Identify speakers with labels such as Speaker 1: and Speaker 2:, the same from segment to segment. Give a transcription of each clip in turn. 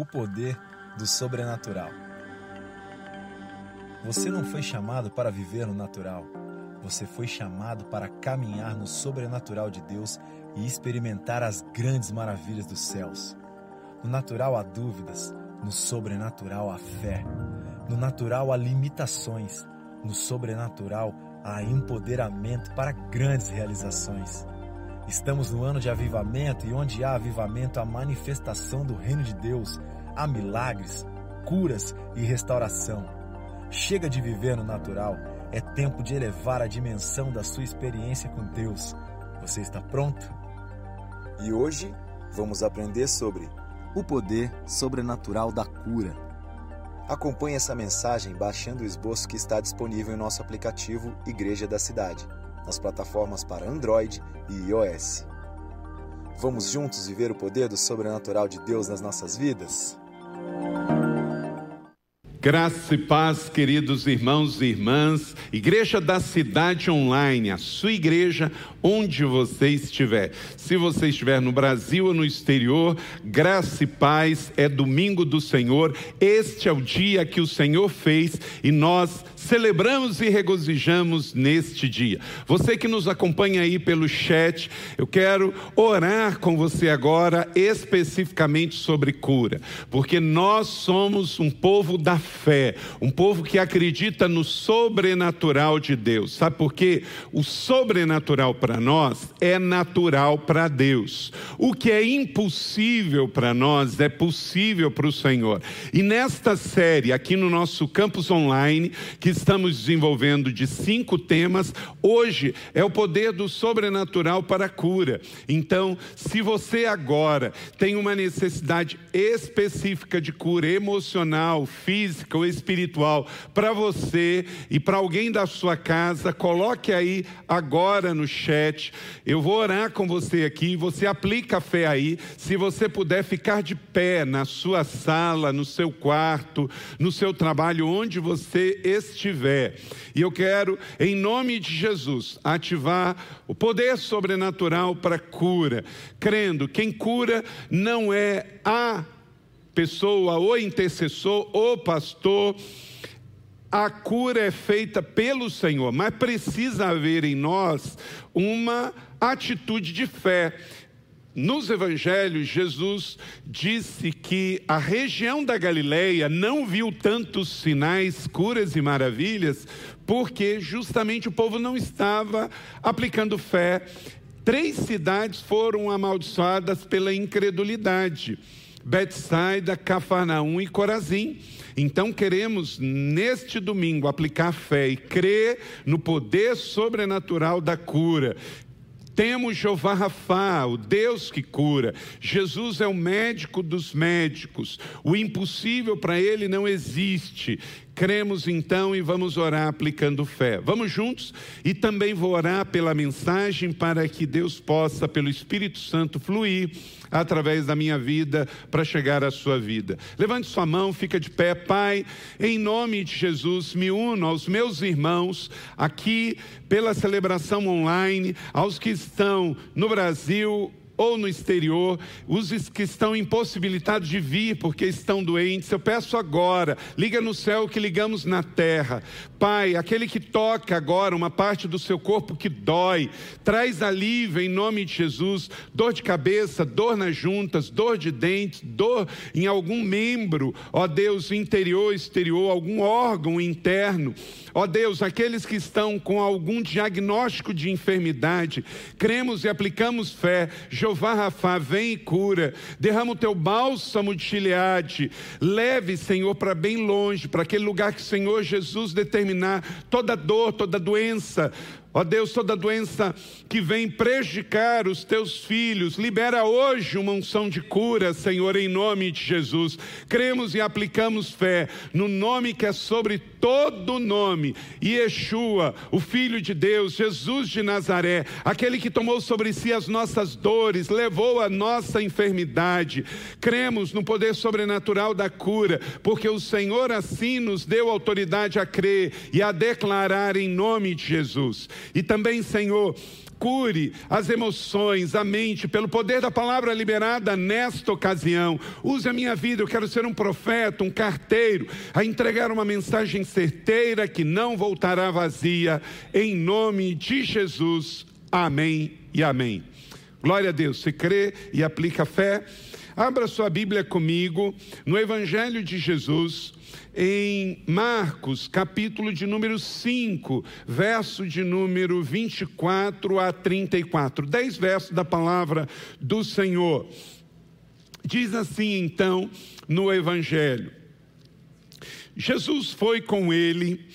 Speaker 1: o poder do sobrenatural. Você não foi chamado para viver no natural. Você foi chamado para caminhar no sobrenatural de Deus e experimentar as grandes maravilhas dos céus. No natural há dúvidas, no sobrenatural há fé. No natural há limitações, no sobrenatural há empoderamento para grandes realizações. Estamos no ano de avivamento e onde há avivamento, há manifestação do reino de Deus, há milagres, curas e restauração. Chega de viver no natural, é tempo de elevar a dimensão da sua experiência com Deus. Você está pronto?
Speaker 2: E hoje vamos aprender sobre o poder sobrenatural da cura. Acompanhe essa mensagem baixando o esboço que está disponível em nosso aplicativo Igreja da Cidade nas plataformas para Android e iOS. Vamos juntos viver o poder do sobrenatural de Deus nas nossas vidas?
Speaker 3: Graça e paz, queridos irmãos e irmãs, Igreja da Cidade Online, a sua igreja onde você estiver. Se você estiver no Brasil ou no exterior, graça e paz é domingo do Senhor. Este é o dia que o Senhor fez e nós celebramos e regozijamos neste dia. Você que nos acompanha aí pelo chat, eu quero orar com você agora especificamente sobre cura, porque nós somos um povo da fé, um povo que acredita no sobrenatural de Deus. Sabe por quê? O sobrenatural para nós é natural para Deus. O que é impossível para nós é possível para o Senhor. E nesta série, aqui no nosso campus online, que estamos desenvolvendo de cinco temas, hoje é o poder do sobrenatural para a cura. Então, se você agora tem uma necessidade específica de cura emocional, física, física ou espiritual para você e para alguém da sua casa, coloque aí agora no chat. Eu vou orar com você aqui, você aplica a fé aí. Se você puder ficar de pé na sua sala, no seu quarto, no seu trabalho, onde você estiver. E eu quero, em nome de Jesus, ativar o poder sobrenatural para cura, crendo quem cura não é a pessoa, o intercessor, o pastor, a cura é feita pelo Senhor, mas precisa haver em nós uma atitude de fé. Nos evangelhos, Jesus disse que a região da Galileia não viu tantos sinais, curas e maravilhas, porque justamente o povo não estava aplicando fé. Três cidades foram amaldiçoadas pela incredulidade. Betsaida, Cafarnaum e Corazim. Então queremos neste domingo aplicar fé e crer no poder sobrenatural da cura. Temos Jeová Rafá, o Deus que cura. Jesus é o médico dos médicos. O impossível para ele não existe. Cremos então e vamos orar aplicando fé. Vamos juntos? E também vou orar pela mensagem para que Deus possa, pelo Espírito Santo, fluir através da minha vida para chegar à sua vida. Levante sua mão, fica de pé, Pai, em nome de Jesus, me uno aos meus irmãos aqui pela celebração online, aos que estão no Brasil, ou no exterior, os que estão impossibilitados de vir porque estão doentes, eu peço agora, liga no céu que ligamos na terra. Pai, aquele que toca agora uma parte do seu corpo que dói, traz alívio em nome de Jesus, dor de cabeça, dor nas juntas, dor de dentes, dor em algum membro, ó Deus, interior, exterior, algum órgão interno. Ó Deus, aqueles que estão com algum diagnóstico de enfermidade, cremos e aplicamos fé. Jeová Rafa, vem e cura. Derrama o teu bálsamo de Gileade. Leve, Senhor, para bem longe, para aquele lugar que o Senhor Jesus determinar toda dor, toda doença, Ó Deus, toda doença que vem prejudicar os teus filhos, libera hoje uma unção de cura, Senhor, em nome de Jesus. Cremos e aplicamos fé no nome que é sobre todo nome, Yeshua, o Filho de Deus, Jesus de Nazaré, aquele que tomou sobre si as nossas dores, levou a nossa enfermidade. Cremos no poder sobrenatural da cura, porque o Senhor assim nos deu autoridade a crer e a declarar em nome de Jesus. E também, Senhor, cure as emoções, a mente, pelo poder da palavra liberada nesta ocasião. Use a minha vida, eu quero ser um profeta, um carteiro, a entregar uma mensagem certeira que não voltará vazia, em nome de Jesus. Amém e amém. Glória a Deus. Você crê e aplica a fé? Abra sua Bíblia comigo no Evangelho de Jesus, em Marcos, capítulo de número 5, verso de número 24 a 34. Dez versos da palavra do Senhor. Diz assim então no Evangelho: Jesus foi com ele.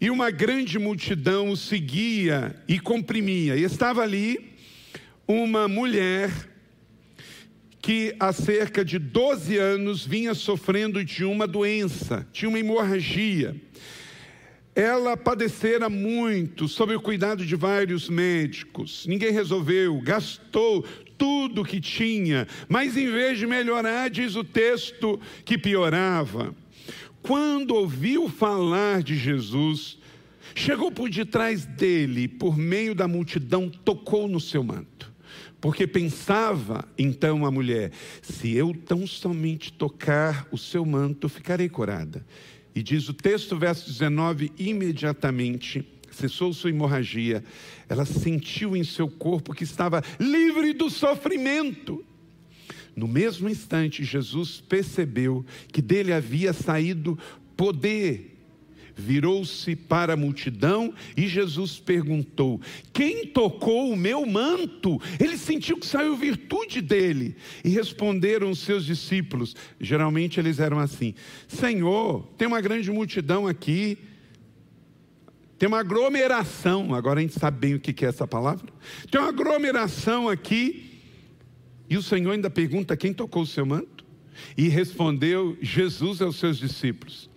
Speaker 3: E uma grande multidão o seguia e comprimia. E estava ali uma mulher que há cerca de 12 anos vinha sofrendo de uma doença, tinha uma hemorragia. Ela padecera muito sob o cuidado de vários médicos. Ninguém resolveu, gastou tudo que tinha, mas em vez de melhorar, diz o texto que piorava. Quando ouviu falar de Jesus, chegou por detrás dele, por meio da multidão, tocou no seu manto. Porque pensava então a mulher: se eu tão somente tocar o seu manto, ficarei curada. E diz o texto, verso 19: imediatamente cessou sua hemorragia, ela sentiu em seu corpo que estava livre do sofrimento. No mesmo instante, Jesus percebeu que dele havia saído poder virou-se para a multidão e Jesus perguntou: Quem tocou o meu manto? Ele sentiu que saiu virtude dele. E responderam os seus discípulos, geralmente eles eram assim: Senhor, tem uma grande multidão aqui. Tem uma aglomeração, agora a gente sabe bem o que é essa palavra. Tem uma aglomeração aqui, e o Senhor ainda pergunta: quem tocou o seu manto? E respondeu Jesus aos seus discípulos: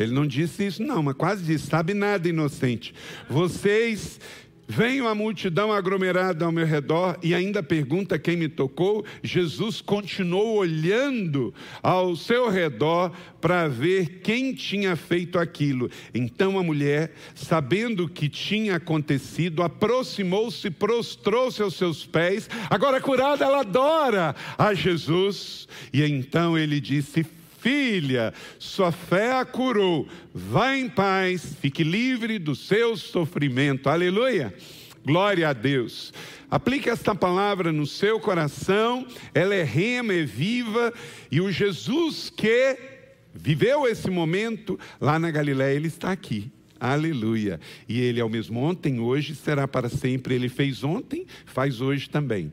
Speaker 3: ele não disse isso, não, mas quase disse: sabe nada, inocente. Vocês Venho a multidão aglomerada ao meu redor e ainda pergunta quem me tocou. Jesus continuou olhando ao seu redor para ver quem tinha feito aquilo. Então a mulher, sabendo o que tinha acontecido, aproximou-se, prostrou-se aos seus pés. Agora curada, ela adora a Jesus. E então ele disse: Filha, sua fé a curou. Vá em paz, fique livre do seu sofrimento. Aleluia. Glória a Deus. Aplique esta palavra no seu coração, ela é rema, é viva, e o Jesus que viveu esse momento lá na Galiléia, ele está aqui. Aleluia. E ele é o mesmo ontem, hoje, será para sempre. Ele fez ontem, faz hoje também.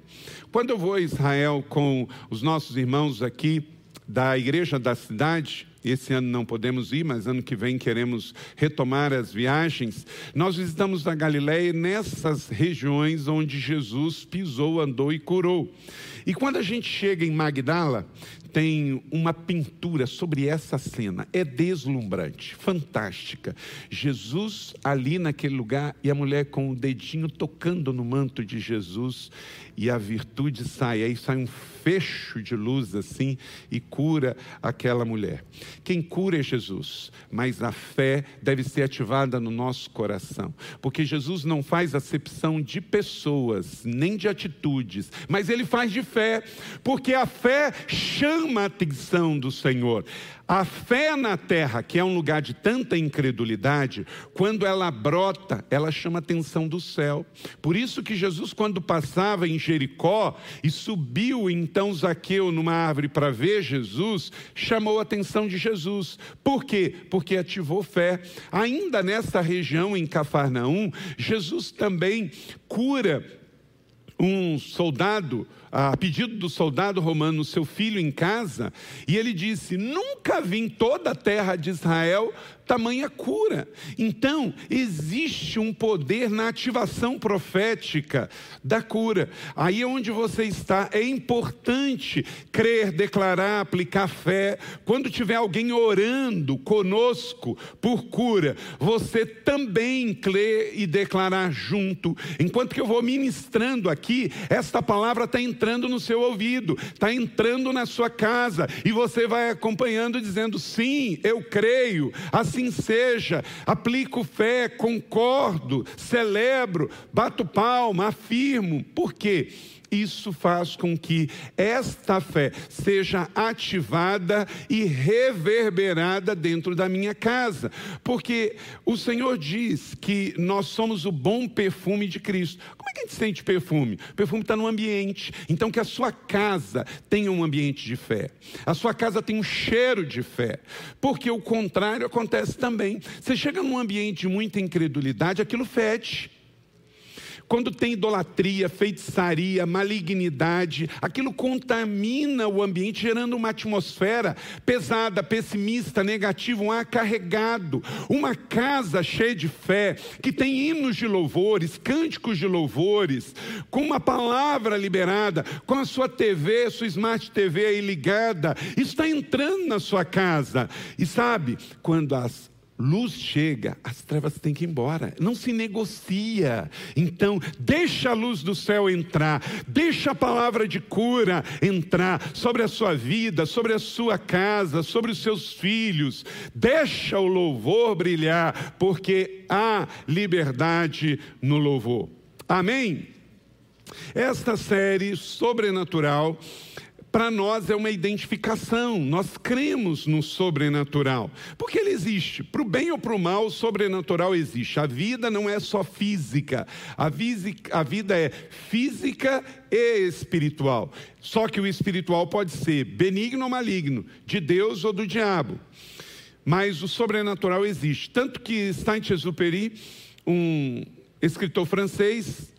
Speaker 3: Quando eu vou a Israel com os nossos irmãos aqui, da igreja da cidade. Esse ano não podemos ir, mas ano que vem queremos retomar as viagens. Nós visitamos a Galiléia nessas regiões onde Jesus pisou, andou e curou. E quando a gente chega em Magdala, tem uma pintura sobre essa cena. É deslumbrante, fantástica. Jesus ali naquele lugar e a mulher com o dedinho tocando no manto de Jesus e a virtude sai. Aí sai um fecho de luz assim e cura aquela mulher. Quem cura é Jesus, mas a fé deve ser ativada no nosso coração, porque Jesus não faz acepção de pessoas, nem de atitudes, mas ele faz de fé, porque a fé chama a atenção do Senhor. A fé na terra, que é um lugar de tanta incredulidade, quando ela brota, ela chama a atenção do céu. Por isso que Jesus, quando passava em Jericó e subiu então Zaqueu numa árvore para ver Jesus, chamou a atenção de Jesus. Por quê? Porque ativou fé. Ainda nessa região em Cafarnaum, Jesus também cura um soldado a pedido do soldado romano, seu filho em casa, e ele disse: Nunca vi em toda a terra de Israel tamanha cura. Então, existe um poder na ativação profética da cura. Aí é onde você está, é importante crer, declarar, aplicar fé. Quando tiver alguém orando conosco por cura, você também crer e declarar junto. Enquanto que eu vou ministrando aqui, esta palavra está entrando entrando no seu ouvido, está entrando na sua casa, e você vai acompanhando, dizendo: sim, eu creio, assim seja, aplico fé, concordo, celebro, bato palma, afirmo. Por quê? Isso faz com que esta fé seja ativada e reverberada dentro da minha casa, porque o Senhor diz que nós somos o bom perfume de Cristo. Como é que a gente sente perfume? O perfume está no ambiente, então que a sua casa tenha um ambiente de fé, a sua casa tem um cheiro de fé, porque o contrário acontece também. Você chega num ambiente de muita incredulidade, aquilo fede. Quando tem idolatria, feitiçaria, malignidade, aquilo contamina o ambiente, gerando uma atmosfera pesada, pessimista, negativa, um ar carregado. Uma casa cheia de fé, que tem hinos de louvores, cânticos de louvores, com uma palavra liberada, com a sua TV, sua Smart TV aí ligada, está entrando na sua casa. E sabe, quando as luz chega, as trevas têm que ir embora. Não se negocia. Então, deixa a luz do céu entrar, deixa a palavra de cura entrar sobre a sua vida, sobre a sua casa, sobre os seus filhos. Deixa o louvor brilhar, porque há liberdade no louvor. Amém? Esta série sobrenatural para nós é uma identificação, nós cremos no sobrenatural, porque ele existe, para o bem ou para o mal, o sobrenatural existe. A vida não é só física, a, a vida é física e espiritual. Só que o espiritual pode ser benigno ou maligno, de Deus ou do diabo. Mas o sobrenatural existe. Tanto que Saint-Exupéry, um escritor francês,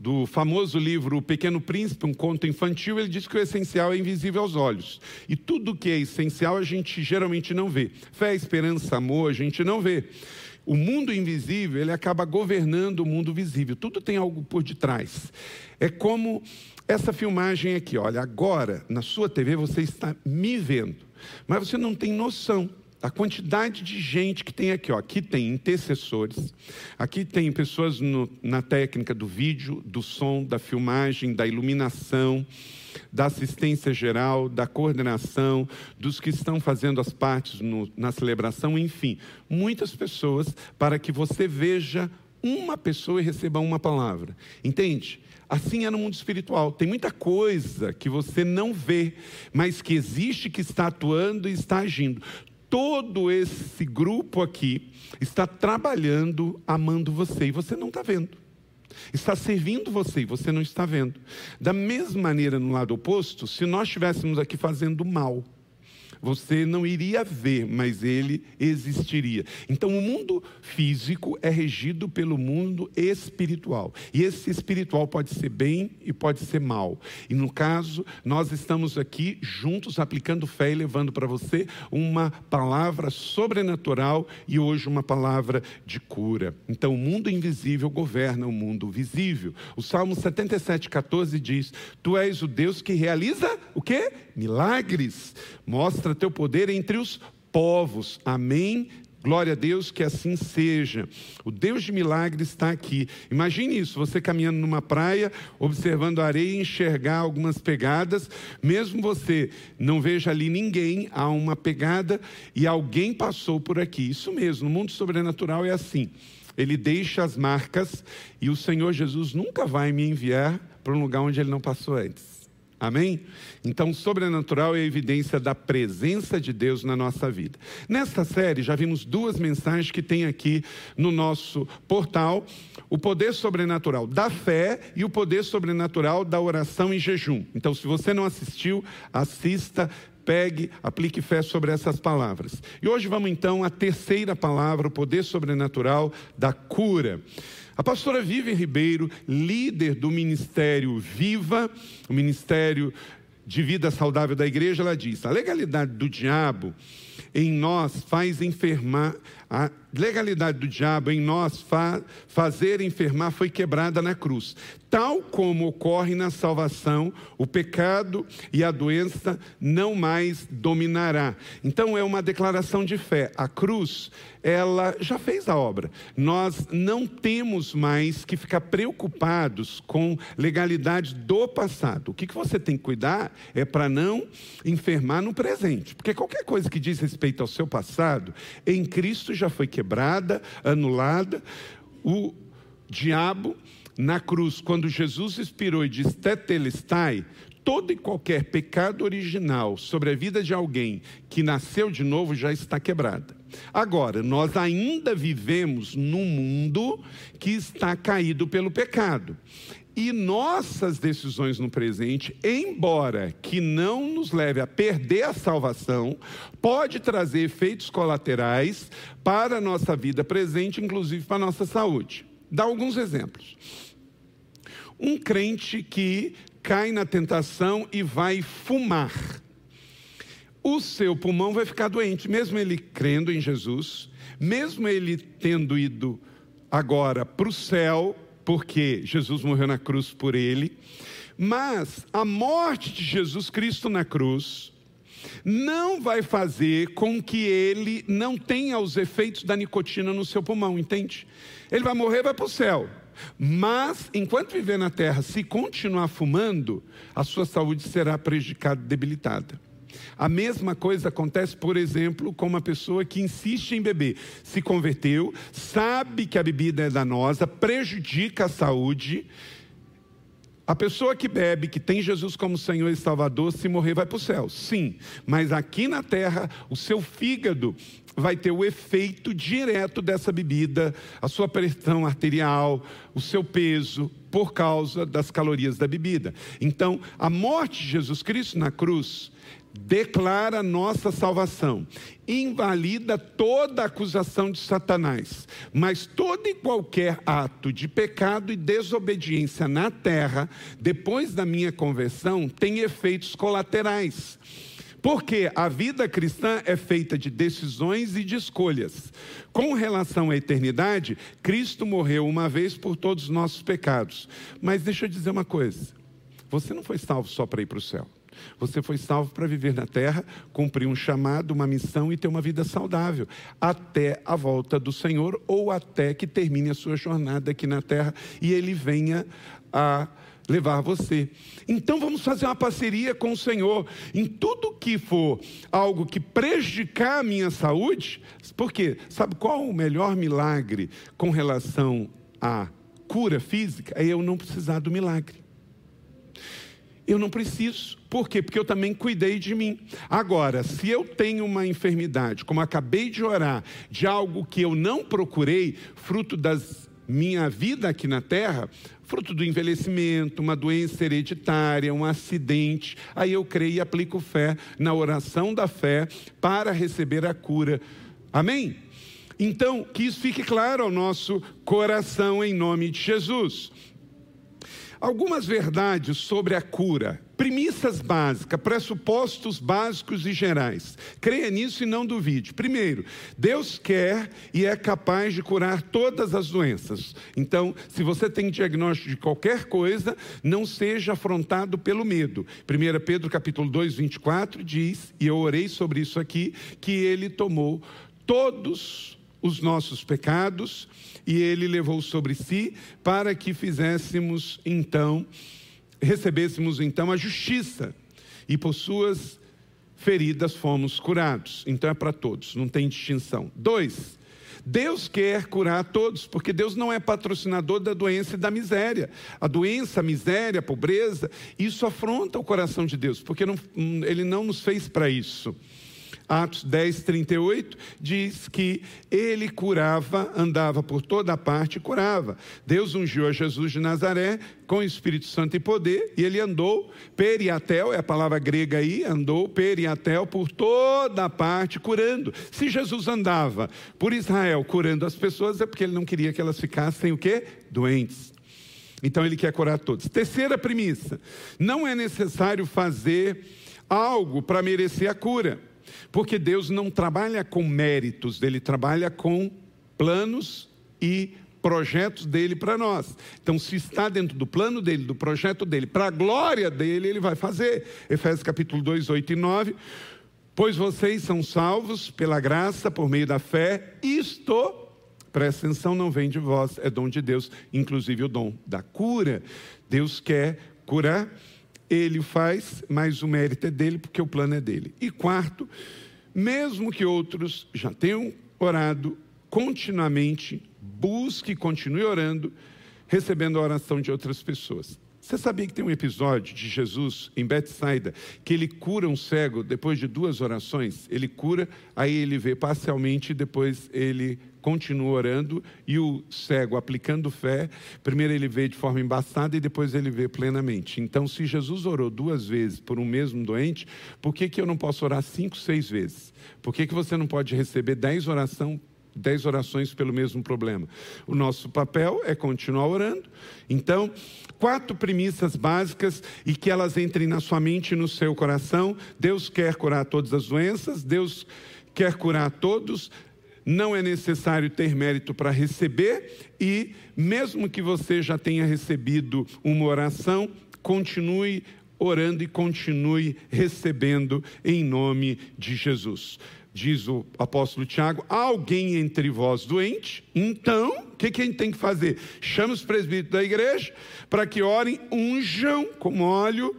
Speaker 3: do famoso livro O Pequeno Príncipe, um conto infantil, ele diz que o essencial é invisível aos olhos. E tudo que é essencial a gente geralmente não vê. Fé, esperança, amor, a gente não vê. O mundo invisível, ele acaba governando o mundo visível. Tudo tem algo por detrás. É como essa filmagem aqui, olha, agora na sua TV você está me vendo, mas você não tem noção a quantidade de gente que tem aqui, ó. aqui tem intercessores, aqui tem pessoas no, na técnica do vídeo, do som, da filmagem, da iluminação, da assistência geral, da coordenação, dos que estão fazendo as partes no, na celebração, enfim, muitas pessoas para que você veja uma pessoa e receba uma palavra. Entende? Assim é no mundo espiritual. Tem muita coisa que você não vê, mas que existe, que está atuando e está agindo todo esse grupo aqui está trabalhando, amando você e você não está vendo. Está servindo você e você não está vendo. Da mesma maneira, no lado oposto, se nós estivéssemos aqui fazendo mal, você não iria ver, mas ele existiria. Então, o mundo físico é regido pelo mundo espiritual. E esse espiritual pode ser bem e pode ser mal. E no caso, nós estamos aqui juntos aplicando fé e levando para você uma palavra sobrenatural e hoje uma palavra de cura. Então, o mundo invisível governa o mundo visível. O Salmo 77, 14 diz: Tu és o Deus que realiza o quê? Milagres. Mostra mostra teu poder entre os povos. Amém. Glória a Deus que assim seja. O Deus de milagres está aqui. Imagine isso: você caminhando numa praia, observando a areia e enxergar algumas pegadas, mesmo você não veja ali ninguém, há uma pegada e alguém passou por aqui. Isso mesmo, no mundo sobrenatural é assim. Ele deixa as marcas e o Senhor Jesus nunca vai me enviar para um lugar onde ele não passou antes. Amém? Então, sobrenatural é a evidência da presença de Deus na nossa vida. Nesta série, já vimos duas mensagens que tem aqui no nosso portal: o poder sobrenatural da fé e o poder sobrenatural da oração e jejum. Então, se você não assistiu, assista, pegue, aplique fé sobre essas palavras. E hoje vamos então à terceira palavra, o poder sobrenatural da cura. A pastora Vivian Ribeiro, líder do ministério Viva, o ministério de vida saudável da igreja, ela diz: a legalidade do diabo em nós faz enfermar A legalidade do diabo em nós fa fazer enfermar foi quebrada na cruz. Tal como ocorre na salvação, o pecado e a doença não mais dominará. Então é uma declaração de fé. A cruz, ela já fez a obra. Nós não temos mais que ficar preocupados com legalidade do passado. O que, que você tem que cuidar é para não enfermar no presente. Porque qualquer coisa que diz respeito ao seu passado, em Cristo já foi quebrada, anulada. O diabo na cruz, quando Jesus expirou e disse tetelestai, todo e qualquer pecado original sobre a vida de alguém que nasceu de novo já está quebrada. Agora, nós ainda vivemos num mundo que está caído pelo pecado. E nossas decisões no presente, embora que não nos leve a perder a salvação, pode trazer efeitos colaterais para a nossa vida presente, inclusive para a nossa saúde. Dá alguns exemplos. Um crente que cai na tentação e vai fumar. O seu pulmão vai ficar doente, mesmo ele crendo em Jesus, mesmo ele tendo ido agora para o céu, porque Jesus morreu na cruz por ele. Mas a morte de Jesus Cristo na cruz não vai fazer com que ele não tenha os efeitos da nicotina no seu pulmão, entende? Ele vai morrer, vai para o céu. Mas, enquanto viver na terra, se continuar fumando, a sua saúde será prejudicada, debilitada. A mesma coisa acontece, por exemplo, com uma pessoa que insiste em beber. Se converteu, sabe que a bebida é danosa, prejudica a saúde. A pessoa que bebe, que tem Jesus como Senhor e Salvador, se morrer, vai para o céu. Sim, mas aqui na terra, o seu fígado vai ter o efeito direto dessa bebida, a sua pressão arterial, o seu peso, por causa das calorias da bebida. Então, a morte de Jesus Cristo na cruz declara nossa salvação, invalida toda acusação de Satanás, mas todo e qualquer ato de pecado e desobediência na terra, depois da minha conversão, tem efeitos colaterais. Porque a vida cristã é feita de decisões e de escolhas. Com relação à eternidade, Cristo morreu uma vez por todos os nossos pecados. Mas deixa eu dizer uma coisa: você não foi salvo só para ir para o céu. Você foi salvo para viver na terra, cumprir um chamado, uma missão e ter uma vida saudável, até a volta do Senhor ou até que termine a sua jornada aqui na terra e ele venha a levar você. Então vamos fazer uma parceria com o Senhor em tudo que for algo que prejudicar a minha saúde, porque sabe qual o melhor milagre com relação à cura física? É eu não precisar do milagre. Eu não preciso. Por quê? Porque eu também cuidei de mim. Agora, se eu tenho uma enfermidade, como acabei de orar, de algo que eu não procurei, fruto das minha vida aqui na terra, fruto do envelhecimento, uma doença hereditária, um acidente. Aí eu creio e aplico fé na oração da fé para receber a cura. Amém? Então, que isso fique claro ao nosso coração em nome de Jesus. Algumas verdades sobre a cura, premissas básicas, pressupostos básicos e gerais. Creia nisso e não duvide. Primeiro, Deus quer e é capaz de curar todas as doenças. Então, se você tem diagnóstico de qualquer coisa, não seja afrontado pelo medo. 1 Pedro capítulo 2, 24 diz, e eu orei sobre isso aqui, que ele tomou todos os nossos pecados e ele levou sobre si para que fizéssemos então, recebêssemos então a justiça e por suas feridas fomos curados. Então é para todos, não tem distinção. Dois, Deus quer curar todos, porque Deus não é patrocinador da doença e da miséria. A doença, a miséria, a pobreza, isso afronta o coração de Deus, porque não, Ele não nos fez para isso. Atos 10, 38, diz que ele curava, andava por toda parte e curava. Deus ungiu a Jesus de Nazaré com o Espírito Santo e poder, e ele andou, periatel, é a palavra grega aí, andou periatel por toda parte curando. Se Jesus andava por Israel curando as pessoas, é porque ele não queria que elas ficassem o quê? Doentes. Então ele quer curar todos. Terceira premissa: não é necessário fazer algo para merecer a cura. Porque Deus não trabalha com méritos, ele trabalha com planos e projetos dele para nós. Então, se está dentro do plano dele, do projeto dele, para a glória dele, ele vai fazer. Efésios capítulo 2, 8 e 9. Pois vocês são salvos pela graça, por meio da fé, isto, presta atenção, não vem de vós, é dom de Deus, inclusive o dom da cura. Deus quer curar, ele faz, mas o mérito é dele, porque o plano é dele. E quarto, mesmo que outros já tenham orado continuamente, busque e continue orando, recebendo a oração de outras pessoas. Você sabia que tem um episódio de Jesus em Betsaida que ele cura um cego depois de duas orações? Ele cura, aí ele vê parcialmente e depois ele continua orando e o cego aplicando fé, primeiro ele vê de forma embaçada e depois ele vê plenamente. Então, se Jesus orou duas vezes por um mesmo doente, por que, que eu não posso orar cinco, seis vezes? Por que, que você não pode receber dez orações dez orações pelo mesmo problema. O nosso papel é continuar orando. Então, quatro premissas básicas e que elas entrem na sua mente e no seu coração. Deus quer curar todas as doenças, Deus quer curar todos. Não é necessário ter mérito para receber, e mesmo que você já tenha recebido uma oração, continue orando e continue recebendo em nome de Jesus diz o apóstolo Tiago, há alguém entre vós doente, então, o que, que a gente tem que fazer? Chama os presbíteros da igreja para que orem, unjam com óleo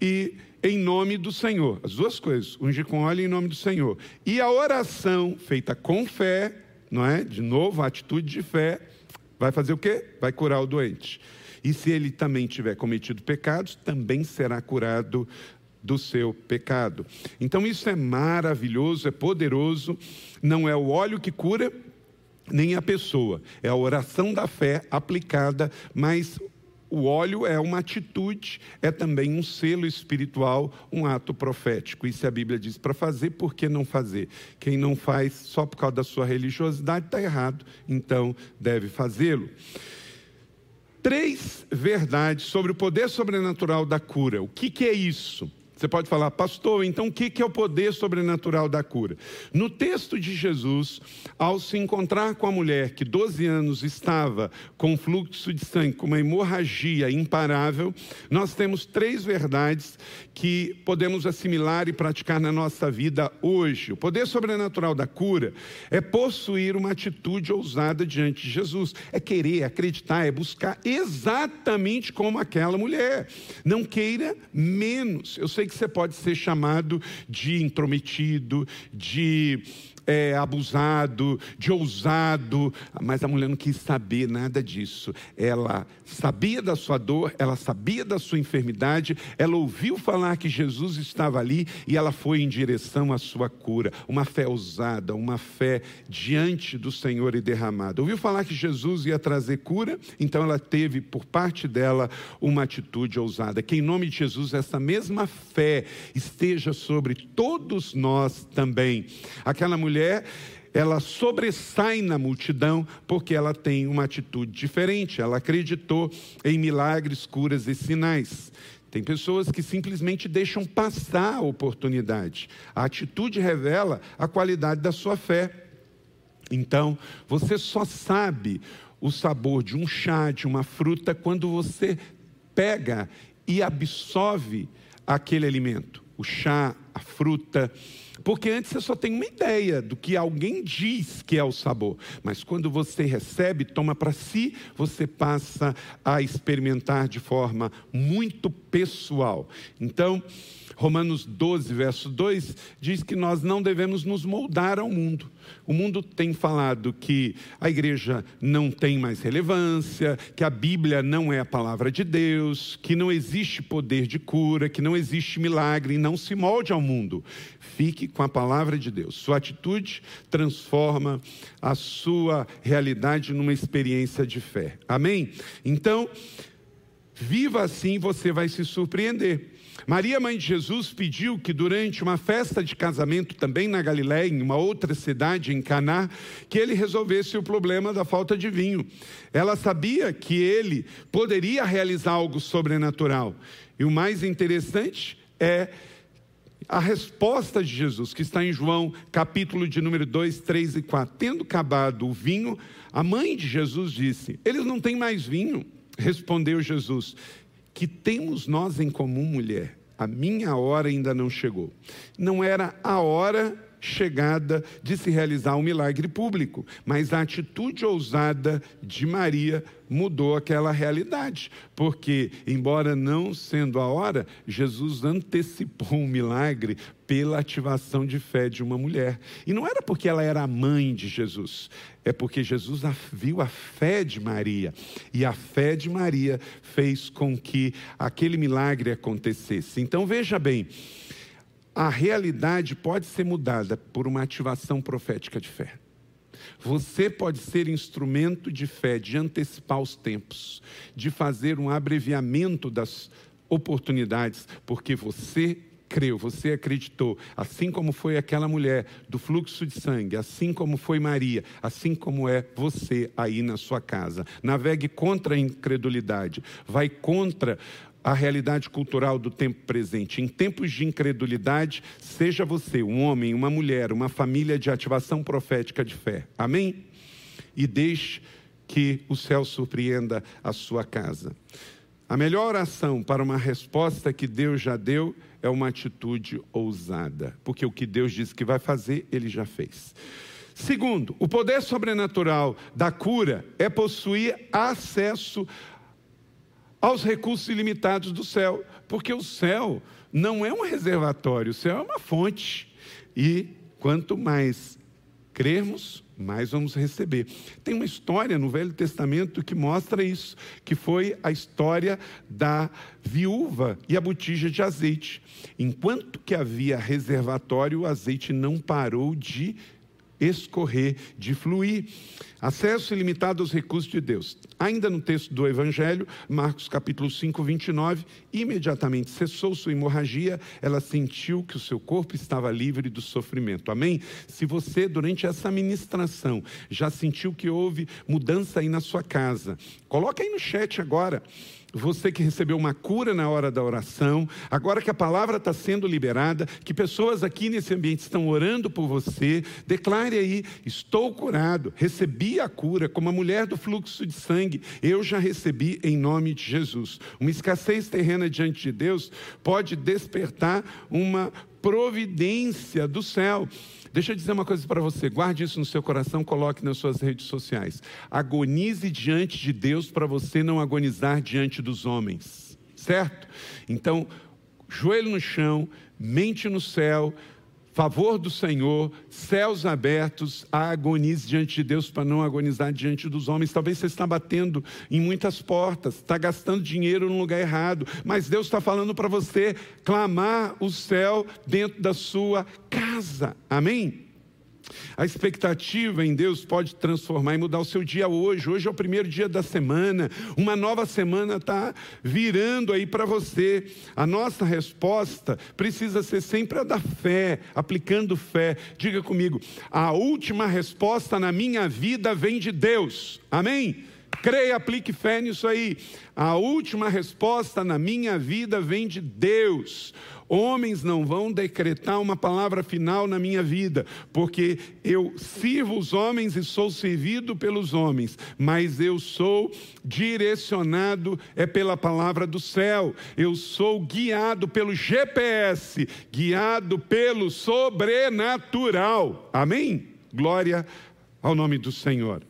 Speaker 3: e em nome do Senhor. As duas coisas, unge com óleo em nome do Senhor. E a oração feita com fé, não é? De novo, a atitude de fé, vai fazer o quê? Vai curar o doente. E se ele também tiver cometido pecados, também será curado do seu pecado. Então isso é maravilhoso, é poderoso, não é o óleo que cura, nem a pessoa, é a oração da fé aplicada, mas o óleo é uma atitude, é também um selo espiritual, um ato profético. E se a Bíblia diz para fazer, por que não fazer? Quem não faz só por causa da sua religiosidade está errado, então deve fazê-lo. Três verdades sobre o poder sobrenatural da cura. O que, que é isso? Você pode falar, pastor, então o que é o poder sobrenatural da cura? No texto de Jesus, ao se encontrar com a mulher que 12 anos estava com fluxo de sangue, com uma hemorragia imparável, nós temos três verdades que podemos assimilar e praticar na nossa vida hoje. O poder sobrenatural da cura é possuir uma atitude ousada diante de Jesus, é querer, acreditar, é buscar exatamente como aquela mulher. Não queira menos. Eu sei que você pode ser chamado de intrometido, de é, abusado, de ousado, mas a mulher não quis saber nada disso. Ela sabia da sua dor, ela sabia da sua enfermidade, ela ouviu falar que Jesus estava ali e ela foi em direção à sua cura. Uma fé ousada, uma fé diante do Senhor e derramada. Ouviu falar que Jesus ia trazer cura, então ela teve por parte dela uma atitude ousada. Que em nome de Jesus essa mesma fé esteja sobre todos nós também. Aquela mulher mulher, ela sobressai na multidão porque ela tem uma atitude diferente. Ela acreditou em milagres, curas e sinais. Tem pessoas que simplesmente deixam passar a oportunidade. A atitude revela a qualidade da sua fé. Então, você só sabe o sabor de um chá, de uma fruta, quando você pega e absorve aquele alimento. O chá, a fruta, porque antes você só tem uma ideia do que alguém diz que é o sabor. Mas quando você recebe, toma para si, você passa a experimentar de forma muito pessoal. Então, Romanos 12, verso 2, diz que nós não devemos nos moldar ao mundo. O mundo tem falado que a igreja não tem mais relevância, que a Bíblia não é a palavra de Deus, que não existe poder de cura, que não existe milagre, não se molde ao mundo. Fique com a palavra de Deus. Sua atitude transforma a sua realidade numa experiência de fé. Amém? Então, viva assim, você vai se surpreender. Maria, mãe de Jesus, pediu que durante uma festa de casamento também na Galiléia, em uma outra cidade, em Caná, que ele resolvesse o problema da falta de vinho. Ela sabia que ele poderia realizar algo sobrenatural. E o mais interessante é a resposta de Jesus, que está em João, capítulo de número 2, 3 e 4. Tendo acabado o vinho, a mãe de Jesus disse: Eles não têm mais vinho. Respondeu Jesus: Que temos nós em comum, mulher? A minha hora ainda não chegou. Não era a hora chegada de se realizar um milagre público, mas a atitude ousada de Maria mudou aquela realidade, porque, embora não sendo a hora, Jesus antecipou um milagre pela ativação de fé de uma mulher. E não era porque ela era a mãe de Jesus, é porque Jesus viu a fé de Maria, e a fé de Maria fez com que aquele milagre acontecesse. Então veja bem, a realidade pode ser mudada por uma ativação profética de fé. Você pode ser instrumento de fé, de antecipar os tempos, de fazer um abreviamento das oportunidades, porque você creu, você acreditou, assim como foi aquela mulher do fluxo de sangue, assim como foi Maria, assim como é você aí na sua casa. Navegue contra a incredulidade, vai contra a realidade cultural do tempo presente. Em tempos de incredulidade, seja você um homem, uma mulher, uma família de ativação profética de fé. Amém? E deixe que o céu surpreenda a sua casa. A melhor oração para uma resposta que Deus já deu é uma atitude ousada, porque o que Deus disse que vai fazer, ele já fez. Segundo, o poder sobrenatural da cura é possuir acesso aos recursos ilimitados do céu, porque o céu não é um reservatório, o céu é uma fonte. E quanto mais crermos, mais vamos receber. Tem uma história no Velho Testamento que mostra isso, que foi a história da viúva e a botija de azeite. Enquanto que havia reservatório, o azeite não parou de escorrer, de fluir. Acesso ilimitado aos recursos de Deus. Ainda no texto do Evangelho, Marcos capítulo 5, 29, imediatamente cessou sua hemorragia, ela sentiu que o seu corpo estava livre do sofrimento. Amém? Se você, durante essa ministração, já sentiu que houve mudança aí na sua casa, coloca aí no chat agora você que recebeu uma cura na hora da oração, agora que a palavra está sendo liberada, que pessoas aqui nesse ambiente estão orando por você, declare aí: estou curado, recebi a cura, como a mulher do fluxo de sangue, eu já recebi em nome de Jesus. Uma escassez terrena diante de Deus pode despertar uma providência do céu. Deixa eu dizer uma coisa para você, guarde isso no seu coração, coloque nas suas redes sociais. Agonize diante de Deus para você não agonizar diante dos homens, certo? Então, joelho no chão, mente no céu, favor do Senhor, céus abertos, agonize diante de Deus para não agonizar diante dos homens. Talvez você está batendo em muitas portas, está gastando dinheiro no lugar errado, mas Deus está falando para você clamar o céu dentro da sua casa. Amém? A expectativa em Deus pode transformar e mudar o seu dia hoje. Hoje é o primeiro dia da semana, uma nova semana está virando aí para você. A nossa resposta precisa ser sempre a da fé, aplicando fé. Diga comigo, a última resposta na minha vida vem de Deus. Amém? Creia, aplique fé nisso aí. A última resposta na minha vida vem de Deus. Homens não vão decretar uma palavra final na minha vida, porque eu sirvo os homens e sou servido pelos homens, mas eu sou direcionado é pela palavra do céu. Eu sou guiado pelo GPS, guiado pelo sobrenatural. Amém? Glória ao nome do Senhor.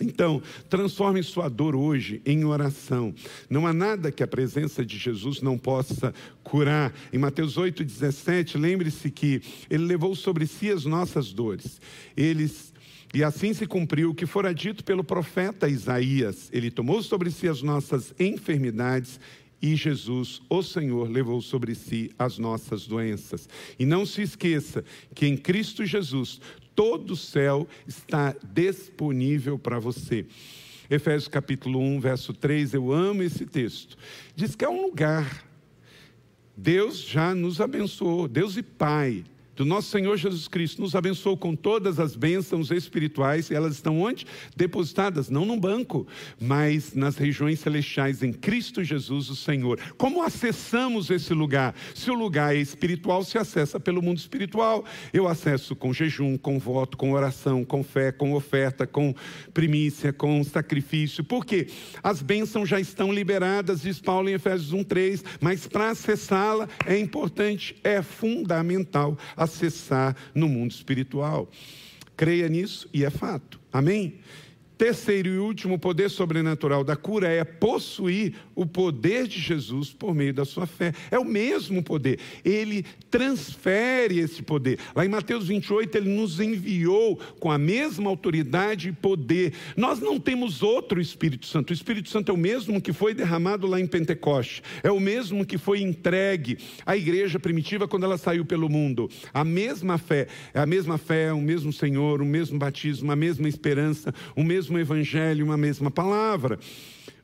Speaker 3: Então, transforme sua dor hoje em oração. Não há nada que a presença de Jesus não possa curar. Em Mateus 8,17, lembre-se que ele levou sobre si as nossas dores. Eles e assim se cumpriu o que fora dito pelo profeta Isaías. Ele tomou sobre si as nossas enfermidades e Jesus, o Senhor, levou sobre si as nossas doenças. E não se esqueça que em Cristo Jesus todo o céu está disponível para você. Efésios capítulo 1, verso 3, eu amo esse texto. Diz que é um lugar. Deus já nos abençoou, Deus e Pai do nosso Senhor Jesus Cristo nos abençoou com todas as bênçãos espirituais, e elas estão onde? Depositadas, não num banco, mas nas regiões celestiais em Cristo Jesus, o Senhor. Como acessamos esse lugar? Se o lugar é espiritual, se acessa pelo mundo espiritual. Eu acesso com jejum, com voto, com oração, com fé, com oferta, com primícia, com sacrifício. Por quê? As bênçãos já estão liberadas, diz Paulo em Efésios 1:3, mas para acessá-la é importante, é fundamental acessar no mundo espiritual. Creia nisso e é fato. Amém? Terceiro e último poder sobrenatural da cura é possuir o poder de Jesus por meio da sua fé. É o mesmo poder. Ele transfere esse poder. Lá em Mateus 28, ele nos enviou com a mesma autoridade e poder. Nós não temos outro Espírito Santo. O Espírito Santo é o mesmo que foi derramado lá em Pentecoste. É o mesmo que foi entregue à igreja primitiva quando ela saiu pelo mundo. A mesma fé. É a mesma fé, o mesmo Senhor, o mesmo batismo, a mesma esperança, o mesmo evangelho, uma mesma palavra.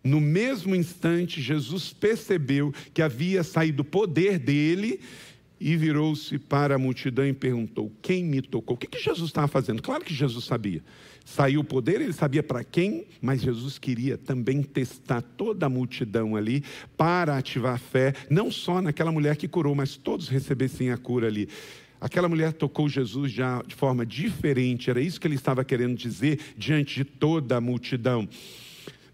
Speaker 3: No mesmo instante, Jesus percebeu que havia saído o poder dele e virou-se para a multidão e perguntou: Quem me tocou? O que, que Jesus estava fazendo? Claro que Jesus sabia. Saiu o poder, ele sabia para quem, mas Jesus queria também testar toda a multidão ali para ativar a fé, não só naquela mulher que curou, mas todos recebessem a cura ali. Aquela mulher tocou Jesus já de forma diferente, era isso que ele estava querendo dizer diante de toda a multidão.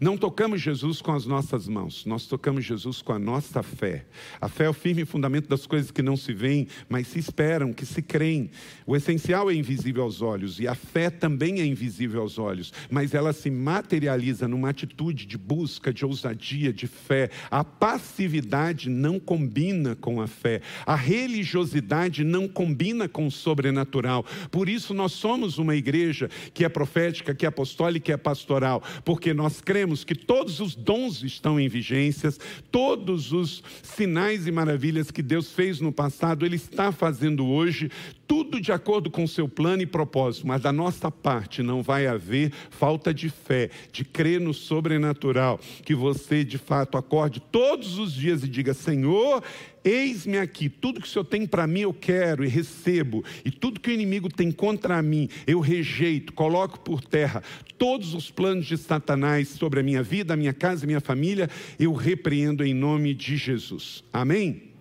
Speaker 3: Não tocamos Jesus com as nossas mãos, nós tocamos Jesus com a nossa fé. A fé é o firme fundamento das coisas que não se veem, mas se esperam, que se creem. O essencial é invisível aos olhos e a fé também é invisível aos olhos, mas ela se materializa numa atitude de busca, de ousadia, de fé. A passividade não combina com a fé, a religiosidade não combina com o sobrenatural. Por isso, nós somos uma igreja que é profética, que é apostólica, que é pastoral, porque nós cremos cremos que todos os dons estão em vigências, todos os sinais e maravilhas que Deus fez no passado, Ele está fazendo hoje, tudo de acordo com o seu plano e propósito, mas da nossa parte não vai haver falta de fé, de crer no sobrenatural, que você de fato acorde todos os dias e diga: Senhor, Eis-me aqui, tudo que o Senhor tem para mim eu quero e recebo, e tudo que o inimigo tem contra mim eu rejeito, coloco por terra. Todos os planos de Satanás sobre a minha vida, a minha casa, a minha família, eu repreendo em nome de Jesus. Amém?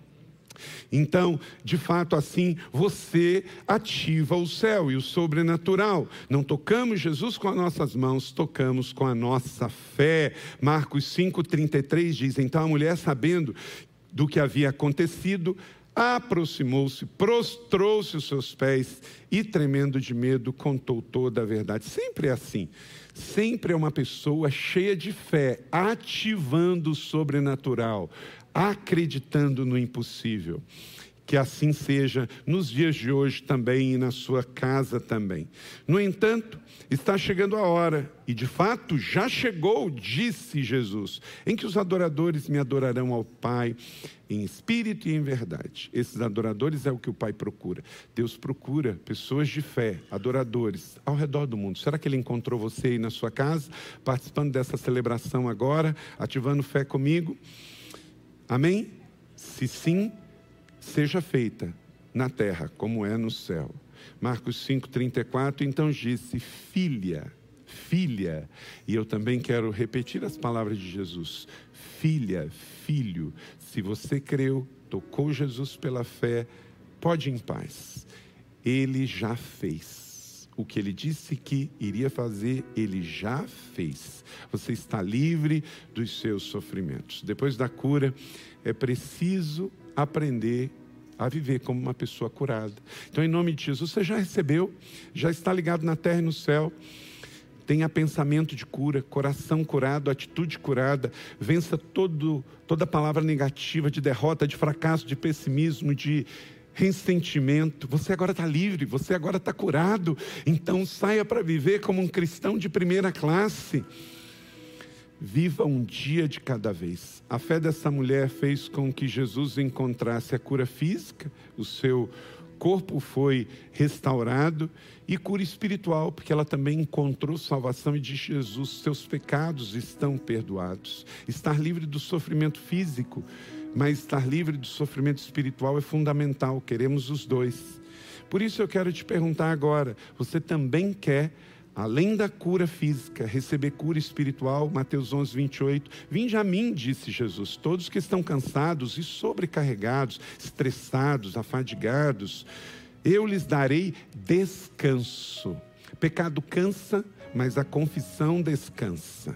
Speaker 3: Então, de fato, assim você ativa o céu e o sobrenatural. Não tocamos Jesus com as nossas mãos, tocamos com a nossa fé. Marcos 5,33 diz: Então a mulher, sabendo do que havia acontecido, aproximou-se, prostrou-se os seus pés e, tremendo de medo, contou toda a verdade. Sempre é assim. Sempre é uma pessoa cheia de fé, ativando o sobrenatural, acreditando no impossível. Que assim seja nos dias de hoje também e na sua casa também. No entanto, está chegando a hora, e de fato já chegou, disse Jesus, em que os adoradores me adorarão ao Pai em espírito e em verdade. Esses adoradores é o que o Pai procura. Deus procura pessoas de fé, adoradores, ao redor do mundo. Será que Ele encontrou você aí na sua casa, participando dessa celebração agora, ativando fé comigo? Amém? Se sim, seja feita na terra como é no céu. Marcos 5,34, então disse: Filha, filha, e eu também quero repetir as palavras de Jesus: Filha, filho, se você creu, tocou Jesus pela fé, pode ir em paz. Ele já fez. O que ele disse que iria fazer, ele já fez. Você está livre dos seus sofrimentos. Depois da cura, é preciso aprender a viver como uma pessoa curada. Então, em nome de Jesus, você já recebeu, já está ligado na terra e no céu. Tenha pensamento de cura, coração curado, atitude curada. Vença todo, toda palavra negativa de derrota, de fracasso, de pessimismo, de ressentimento. Você agora está livre, você agora está curado. Então saia para viver como um cristão de primeira classe. Viva um dia de cada vez. A fé dessa mulher fez com que Jesus encontrasse a cura física, o seu corpo foi restaurado e cura espiritual, porque ela também encontrou salvação e de Jesus, seus pecados estão perdoados. Estar livre do sofrimento físico, mas estar livre do sofrimento espiritual é fundamental, queremos os dois. Por isso eu quero te perguntar agora: você também quer além da cura física, receber cura espiritual, Mateus 11, 28. Vinde a mim, disse Jesus, todos que estão cansados e sobrecarregados, estressados, afadigados, eu lhes darei descanso. Pecado cansa, mas a confissão descansa.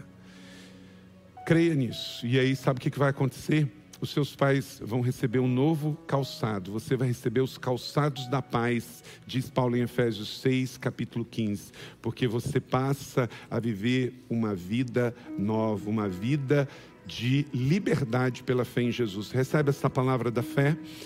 Speaker 3: Creia nisso. E aí, sabe o que vai acontecer? Os seus pais vão receber um novo calçado, você vai receber os calçados da paz, diz Paulo em Efésios 6, capítulo 15, porque você passa a viver uma vida nova, uma vida de liberdade pela fé em Jesus. Recebe essa palavra da fé